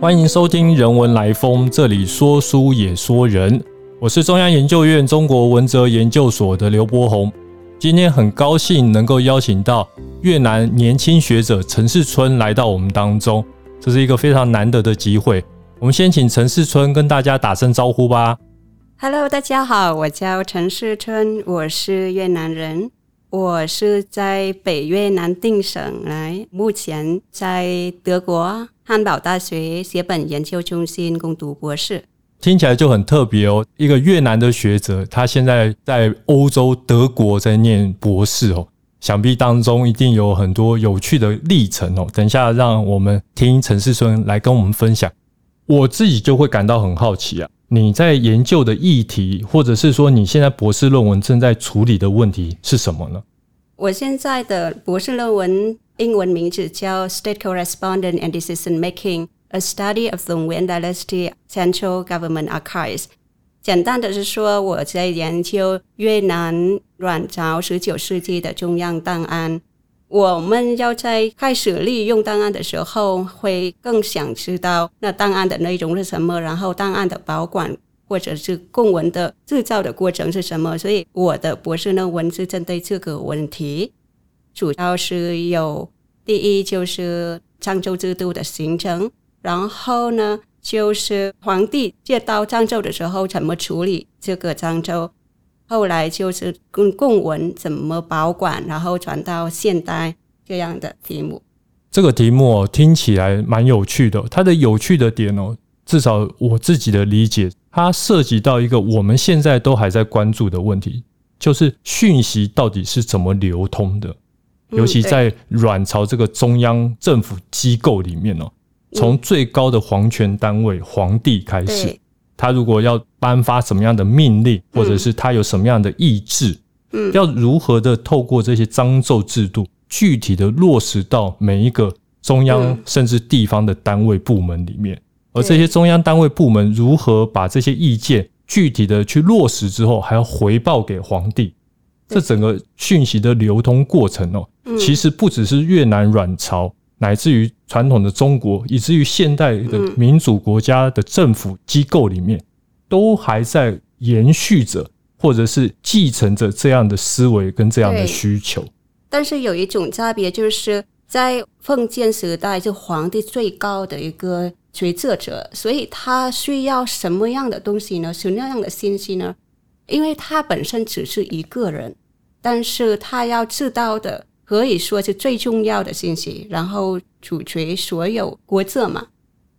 欢迎收听《人文来风》，这里说书也说人。我是中央研究院中国文哲研究所的刘伯宏。今天很高兴能够邀请到越南年轻学者陈世春来到我们当中，这是一个非常难得的机会。我们先请陈世春跟大家打声招呼吧。Hello，大家好，我叫陈世春，我是越南人，我是在北越南定省来，目前在德国。汉堡大学写本研究中心攻读博士，听起来就很特别哦。一个越南的学者，他现在在欧洲德国在念博士哦，想必当中一定有很多有趣的历程哦。等一下，让我们听陈世春来跟我们分享。我自己就会感到很好奇啊，你在研究的议题，或者是说你现在博士论文正在处理的问题是什么呢？我现在的博士论文。英文名字叫 State Correspondent and Decision Making: A Study of the Nguyen Dynasty Central Government Archives。简单的是说，我在研究越南阮朝十九世纪的中央档案。我们要在开始利用档案的时候，会更想知道那档案的内容是什么，然后档案的保管或者是公文的制造的过程是什么。所以我的博士论文是针对这个问题。主要是有第一就是漳州制度的形成，然后呢就是皇帝接到漳州的时候怎么处理这个漳州，后来就是供公文怎么保管，然后传到现代这样的题目。这个题目听起来蛮有趣的，它的有趣的点哦，至少我自己的理解，它涉及到一个我们现在都还在关注的问题，就是讯息到底是怎么流通的。尤其在阮朝这个中央政府机构里面哦，从最高的皇权单位皇帝开始，他如果要颁发什么样的命令，或者是他有什么样的意志，嗯，要如何的透过这些章奏制度，具体的落实到每一个中央甚至地方的单位部门里面，而这些中央单位部门如何把这些意见具体的去落实之后，还要回报给皇帝。这整个讯息的流通过程哦，其实不只是越南阮朝，乃至于传统的中国，以至于现代的民主国家的政府机构里面，都还在延续着，或者是继承着这样的思维跟这样的需求。但是有一种差别，就是在封建时代，就皇帝最高的一个决策者，所以他需要什么样的东西呢？什么样的信息呢？因为他本身只是一个人。但是他要知道的可以说是最重要的信息，然后主持所有国策嘛。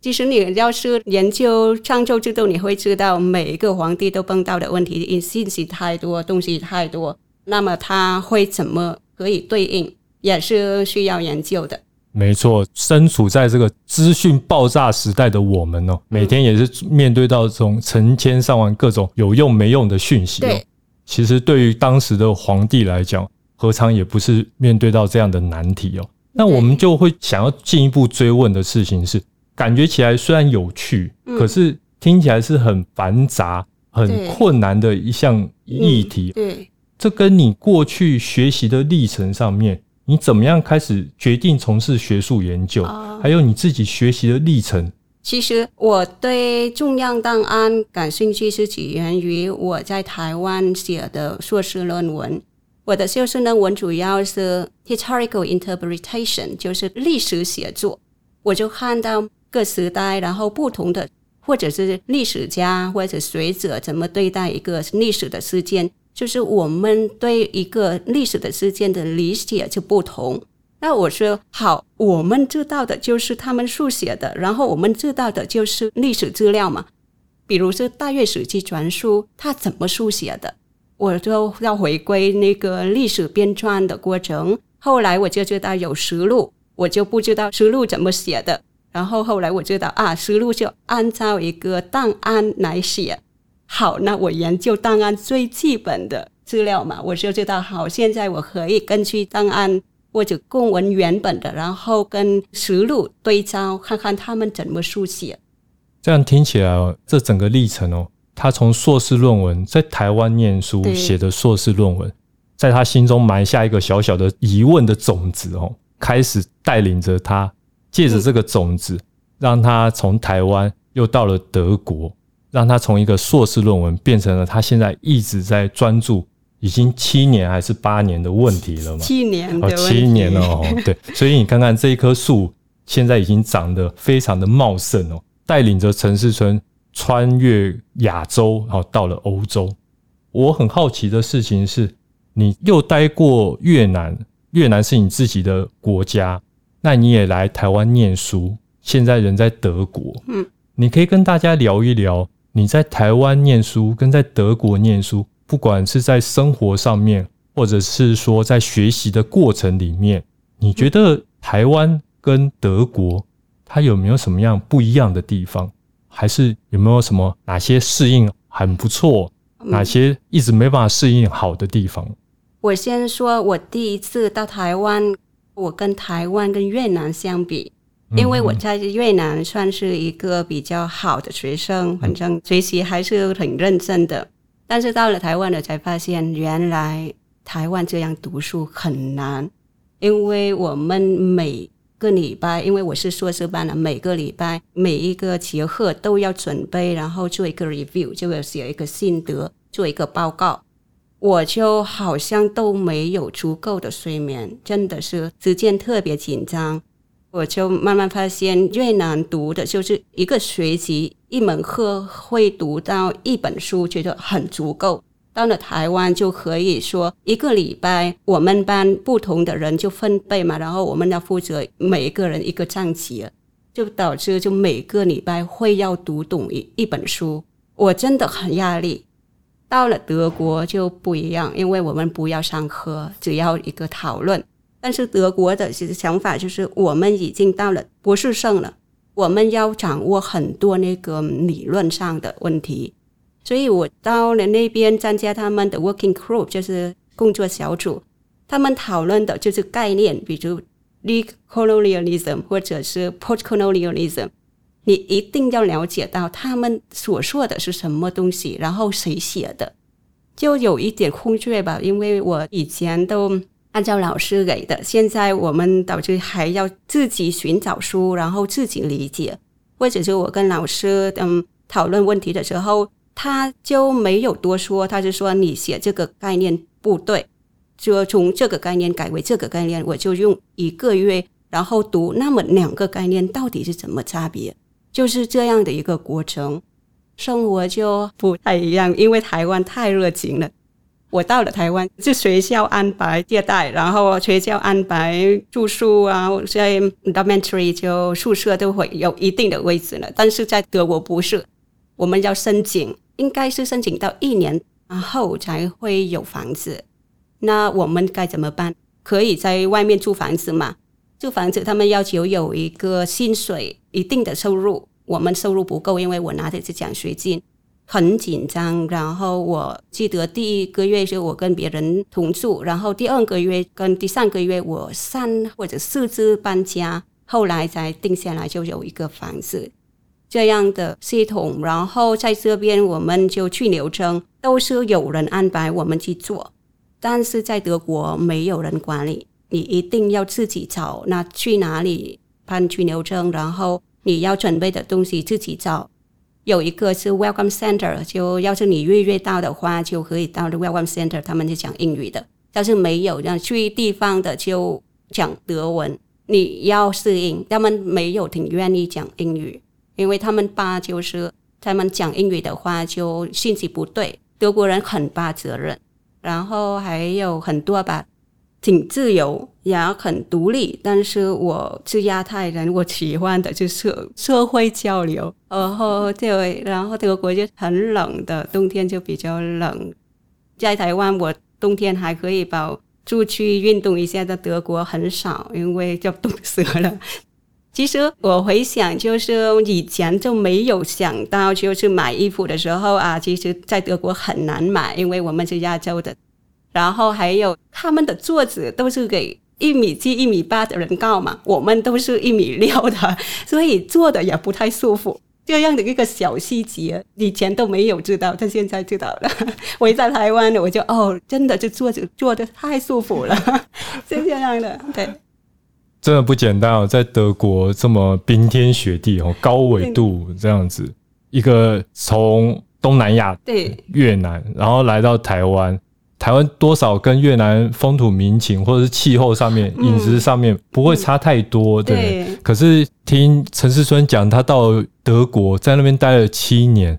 其实你要是研究商周制度，你会知道每一个皇帝都碰到的问题，因信息太多，东西太多，那么他会怎么可以对应，也是需要研究的。没错，身处在这个资讯爆炸时代的我们哦，每天也是面对到这种成千上万各种有用没用的讯息哦。其实对于当时的皇帝来讲，何尝也不是面对到这样的难题哦？那我们就会想要进一步追问的事情是：感觉起来虽然有趣，可是听起来是很繁杂、很困难的一项议题。对，这跟你过去学习的历程上面，你怎么样开始决定从事学术研究，还有你自己学习的历程。其实我对中央档案感兴趣是起源于我在台湾写的硕士论文。我的硕士论文主要是 historical interpretation，就是历史写作。我就看到各时代，然后不同的或者是历史家或者学者怎么对待一个历史的事件，就是我们对一个历史的事件的理解就不同。那我说好，我们知道的就是他们书写的，然后我们知道的就是历史资料嘛。比如是大越史记传书，它怎么书写的？我就要回归那个历史编撰的过程。后来我就知道有实录，我就不知道实录怎么写的。然后后来我知道啊，实录就按照一个档案来写。好，那我研究档案最基本的资料嘛，我就知道好，现在我可以根据档案。或者公文原本的，然后跟实录对照，看看他们怎么书写。这样听起来哦，这整个历程哦，他从硕士论文在台湾念书写的硕士论文，在他心中埋下一个小小的疑问的种子哦，开始带领着他，借着这个种子，让他从台湾又到了德国，让他从一个硕士论文变成了他现在一直在专注，已经七年还是八年的问题了嘛？七年哦，七年了哦，对，所以你看看这一棵树，现在已经长得非常的茂盛哦，带领着陈世春穿越亚洲，然后到了欧洲。我很好奇的事情是，你又待过越南，越南是你自己的国家，那你也来台湾念书，现在人在德国，嗯，你可以跟大家聊一聊你在台湾念书跟在德国念书，不管是在生活上面，或者是说在学习的过程里面，你觉得台湾跟德国它有没有什么样不一样的地方，还是有没有什么哪些适应很不错？哪些一直没办法适应好的地方？我先说，我第一次到台湾，我跟台湾跟越南相比，因为我在越南算是一个比较好的学生，反正学习还是很认真的。但是到了台湾了，才发现原来台湾这样读书很难，因为我们每个礼拜，因为我是硕士班的，每个礼拜每一个节课都要准备，然后做一个 review，就要写一个心得，做一个报告。我就好像都没有足够的睡眠，真的是时间特别紧张。我就慢慢发现，越南读的就是一个学期一门课会读到一本书，觉得很足够。到了台湾就可以说一个礼拜，我们班不同的人就分配嘛，然后我们要负责每一个人一个章节，就导致就每个礼拜会要读懂一一本书，我真的很压力。到了德国就不一样，因为我们不要上课，只要一个讨论。但是德国的其实想法就是，我们已经到了博士生了，我们要掌握很多那个理论上的问题。所以我到了那边参加他们的 working group，就是工作小组，他们讨论的就是概念，比如 decolonialism 或者是 postcolonialism，你一定要了解到他们所说的是什么东西，然后谁写的，就有一点空缺吧，因为我以前都按照老师给的，现在我们导致还要自己寻找书，然后自己理解，或者是我跟老师嗯讨论问题的时候。他就没有多说，他就说你写这个概念不对，就从这个概念改为这个概念，我就用一个月，然后读那么两个概念到底是怎么差别，就是这样的一个过程。生活就不太一样，因为台湾太热情了。我到了台湾，就学校安排接待，然后学校安排住宿啊，在 dormitory 就宿舍都会有一定的位置了。但是在德国不是，我们要申请。应该是申请到一年后才会有房子，那我们该怎么办？可以在外面租房子吗？租房子他们要求有一个薪水一定的收入，我们收入不够，因为我拿的是奖学金，很紧张。然后我记得第一个月是我跟别人同住，然后第二个月跟第三个月我三或者四次搬家，后来才定下来就有一个房子。这样的系统，然后在这边我们就去流程，都是有人安排我们去做，但是在德国没有人管理，你一定要自己找。那去哪里办去流程，然后你要准备的东西自己找。有一个是 Welcome Center，就要是你预约到的话，就可以到 Welcome Center，他们就讲英语的。要是没有，让去地方的就讲德文，你要适应，他们没有挺愿意讲英语。因为他们怕就是他们讲英语的话就信息不对，德国人很怕责任，然后还有很多吧，挺自由也很独立。但是我是亚太人，我喜欢的就是社会交流。然后对，然后德国就很冷的，冬天就比较冷。在台湾，我冬天还可以跑出去运动一下，在德国很少，因为就冻死了。其实我回想，就是以前就没有想到，就是买衣服的时候啊，其实在德国很难买，因为我们是亚洲的。然后还有他们的桌子都是给一米七、一米八的人高嘛，我们都是一米六的，所以坐的也不太舒服。这样的一个小细节，以前都没有知道，但现在知道了。我在台湾，我就哦，真的就坐着坐的太舒服了，是这样的，对。真的不简单哦，在德国这么冰天雪地哦，高纬度这样子，一个从东南亚对越南，然后来到台湾，台湾多少跟越南风土民情或者是气候上面、饮食上面不会差太多，对。对可是听陈世春讲，他到德国在那边待了七年，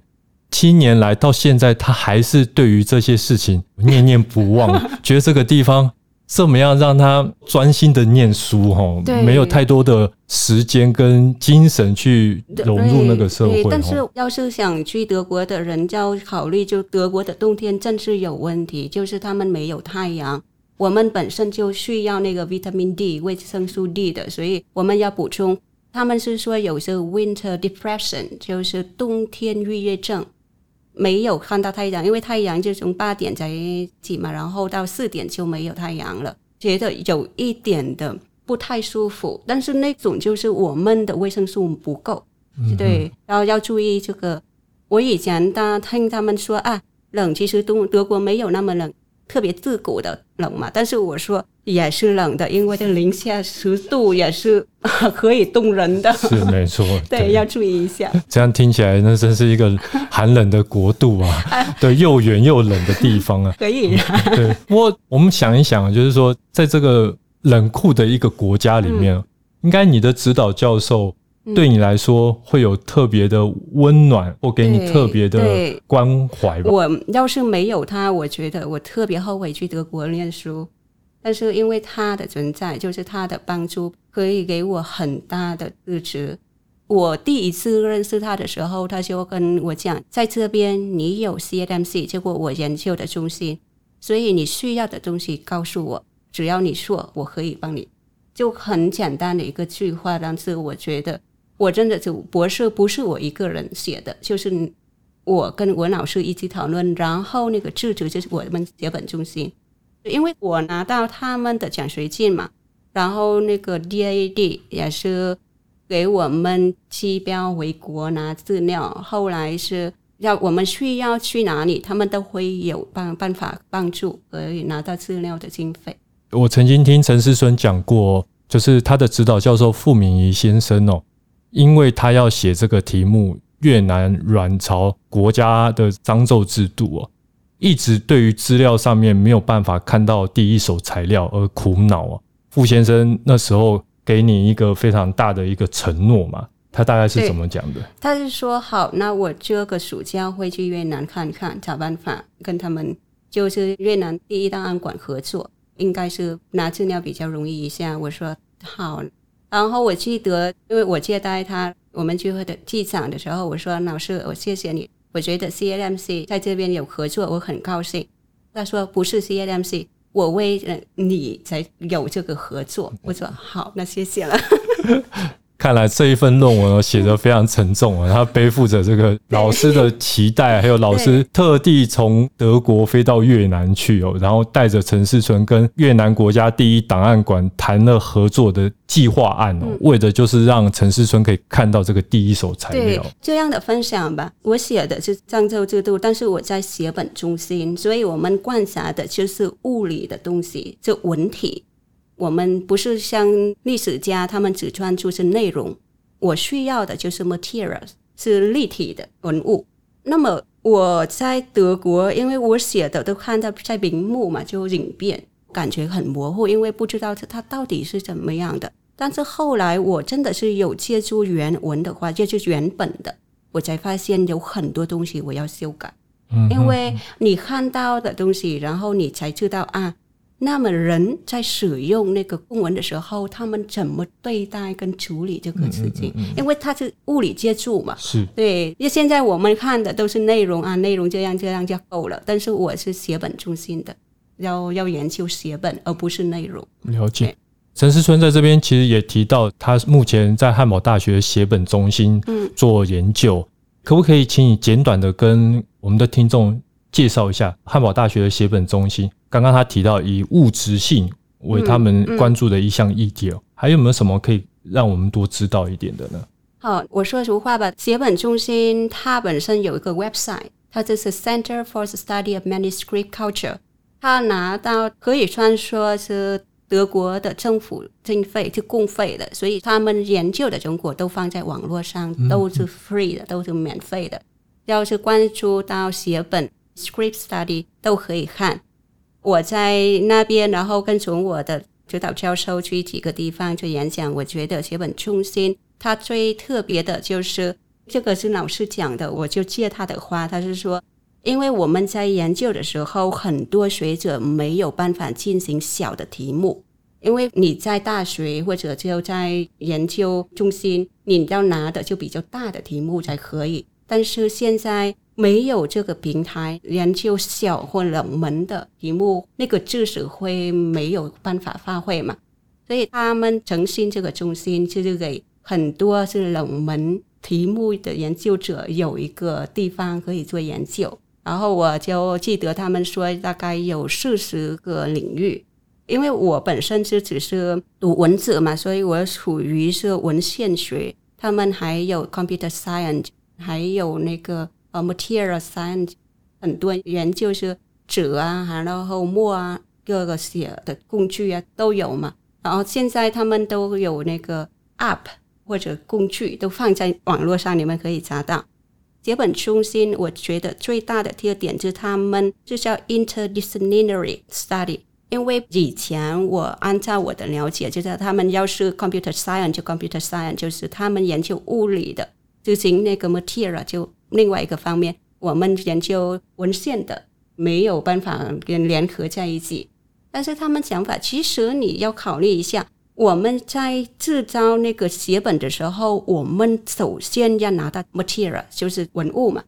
七年来到现在，他还是对于这些事情念念不忘，觉得这个地方这么样让他专心的念书，哈，对没有太多的时间跟精神去融入那个社会，但是。要是想去德国的人，就要考虑，就德国的冬天真是有问题，就是他们没有太阳。我们本身就需要那个 vitamin D 维生素 D 的，所以我们要补充。他们是说有时候 winter depression，就是冬天抑郁症，没有看到太阳，因为太阳就从八点才起嘛，然后到四点就没有太阳了，觉得有一点的不太舒服。但是那种就是我们的维生素不够，对，然后要注意这个。我以前他听他们说啊，冷，其实东德国没有那么冷，特别自古的冷嘛。但是我说也是冷的，因为这零下十度也是 可以冻人的。是没错，对，要注意一下。这样听起来，那真是一个寒冷的国度啊！对，又远又冷的地方啊。可以啊，对，不过我们想一想，就是说，在这个冷酷的一个国家里面，应该你的指导教授对你来说会有特别的温暖，或给你特别的对关怀吧？我要是没有他，我觉得我特别后悔去德国念书。但是因为他的存在，就是他的帮助，可以给我很大的支持。我第一次认识他的时候，他就跟我讲，在这边你有 CMC，结果我研究的中心，所以你需要的东西告诉我，只要你说，我可以帮你。就很简单的一个句话，但是我觉得我真的就博士不是我一个人写的，就是我跟文老师一起讨论，然后那个制止就是我们写本中心，因为我拿到他们的奖学金嘛，然后那个 DAD 也是给我们机标回国拿资料，后来是要我们需要去哪里，他们都会有办办法帮助，可以拿到资料的经费。我曾经听陈世孙讲过，就是他的指导教授傅明仪先生哦，因为他要写这个题目越南阮朝国家的章奏制度哦，一直对于资料上面没有办法看到第一手材料而苦恼啊。傅先生那时候给你一个非常大的一个承诺嘛，他大概是怎么讲的？他是说好，那我这个暑假会去越南看看，找办法跟他们就是越南第一档案馆合作，应该是拿资料比较容易一下。我说好，然后我记得，因为我接待他，我们聚会的机场的时候，我说老师，我谢谢你，我觉得 CLMC 在这边有合作，我很高兴。他说不是 CLMC，我为了你才有这个合作。我说好，那谢谢了。看来这一份论文哦写得非常沉重啊，他背负着这个老师的期待，还有老师特地从德国飞到越南去哦，然后带着陈世纯跟越南国家第一档案馆谈了合作的计划案哦，为的就是让陈世纯可以看到这个第一手材料。这样的分享吧，我写的是漳州制度，但是我在写本中心，所以我们观察的就是物理的东西，就文体。我们不是像历史家，他们只专注是内容，我需要的就是 materials，是立体的文物。那么我在德国，因为我写的都看到在屏幕嘛，就影片，感觉很模糊，因为不知道它到底是怎么样的。但是后来我真的是有接触原文的话，就是原本的，我才发现有很多东西我要修改，因为你看到的东西，然后你才知道啊，那么人在使用那个公文的时候，他们怎么对待跟处理这个事情？因为它是物理接触嘛，是对，因为现在我们看的都是内容啊，内容这样这样就够了。但是我是写本中心的，要要研究写本，而不是内容。了解对。陈思春在这边其实也提到，他目前在汉堡大学写本中心嗯做研究，可不可以请你简短的跟我们的听众介绍一下汉堡大学的写本中心？刚刚他提到以物质性为他们关注的一项议题哦，还有没有什么可以让我们多知道一点的呢？好，我说实话吧，写本中心它本身有一个 website，它就是 Center for the Study of Manuscript Culture，它拿到可以算说是德国的政府经费是公费的，所以他们研究的成果都放在网络上，都是 free 的，都是免费的。要是关注到写本 script study 都可以看。我在那边，然后跟从我的指导教授去几个地方去演讲。我觉得写本中心它最特别的就是这个是老师讲的，我就借他的话，他是说，因为我们在研究的时候，很多学者没有办法进行小的题目，因为你在大学或者就在研究中心，你要拿的就比较大的题目才可以。但是现在。没有这个平台研究小或冷门的题目，那个知识会没有办法发挥嘛？所以他们诚心这个中心就是给很多是冷门题目的研究者有一个地方可以做研究。然后我就记得他们说大概有四十个领域，因为我本身就只是读文字嘛，所以我属于是文献学。他们还有 computer science，还有那个。呃，material science 很多研究是纸啊还，然后墨啊，各个写的工具啊都有嘛。然后现在他们都有那个 app 或者工具都放在网络上，你们可以查到。这本中心我觉得最大的特点就是他们就叫 interdisciplinary study，因为以前我按照我的了解，就是他们要是 computer science 就 computer science，就是他们研究物理的，就行那个 material 就。另外一个方面，我们研究文献的没有办法跟联合在一起。但是他们想法，其实你要考虑一下，我们在制造那个写本的时候，我们首先要拿到 material，就是文物嘛。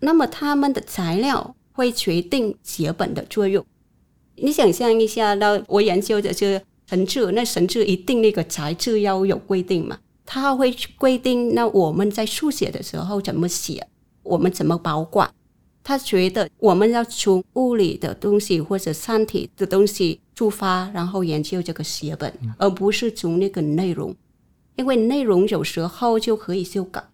那么他们的材料会决定写本的作用。你想象一下，那我研究的是神志，那神志一定那个材质要有规定嘛？他会规定那我们在书写的时候怎么写？我们怎么保管？他觉得我们要从物理的东西或者三体的东西出发，然后研究这个写本，而不是从那个内容，因为内容有时候就可以修改，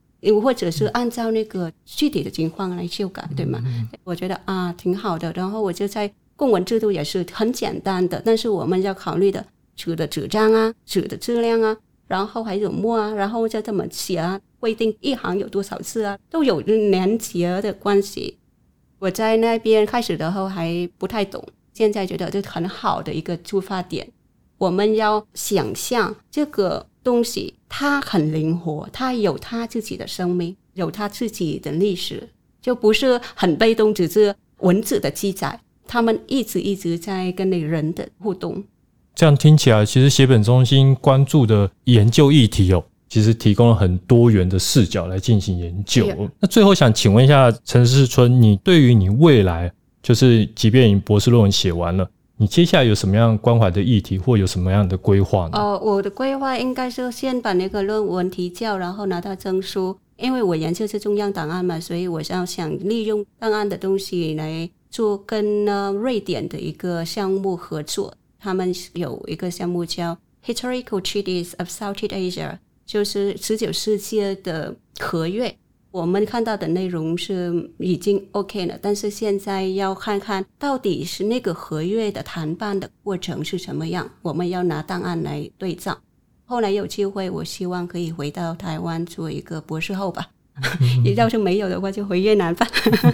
或者是按照那个具体的情况来修改，对吗？我觉得啊，挺好的。然后我就在公文制度也是很简单的，但是我们要考虑的纸的纸张啊，纸的质量啊，然后还有墨啊，然后再怎么写啊。规定一行有多少字啊，都有连结的关系。我在那边开始的时候还不太懂，现在觉得这很好的一个出发点。我们要想象这个东西，它很灵活，它有它自己的生命，有它自己的历史，就不是很被动，只是文字的记载。他们一直一直在跟那人的互动。这样听起来，其实写本中心关注的研究议题哦。其实提供了很多元的视角来进行研究。那最后想请问一下陈世春，你对于你未来，就是即便你博士论文写完了，你接下来有什么样关怀的议题，或有什么样的规划呢？哦，我的规划应该是先把那个论文提交，然后拿到证书。因为我研究是中央档案嘛，所以我想想利用档案的东西来做跟呢瑞典的一个项目合作。他们有一个项目叫 Historical Treatise of Southeast Asia。就是十九世纪的合约，我们看到的内容是已经 OK 了，但是现在要看看到底是那个合约的谈判的过程是什么样，我们要拿档案来对照。后来有机会，我希望可以回到台湾做一个博士后吧。你要是没有的话，就回越南吧。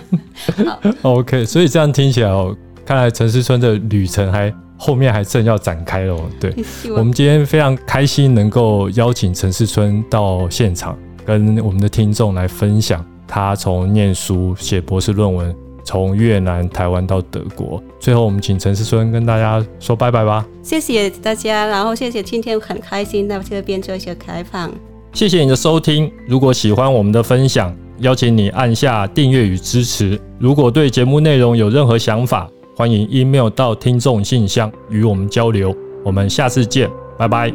好，OK。所以这样听起来哦，看来陈思春的旅程还。后面还正要展开哦，对，我们今天非常开心能够邀请陈世春到现场，跟我们的听众来分享他从念书写博士论文，从越南、台湾到德国。最后，我们请陈世春跟大家说拜拜吧。谢谢大家，然后谢谢今天很开心在这边做一些开放。谢谢你的收听，如果喜欢我们的分享，邀请你按下订阅与支持。如果对节目内容有任何想法，欢迎 email 到听众信箱与我们交流，我们下次见，拜拜。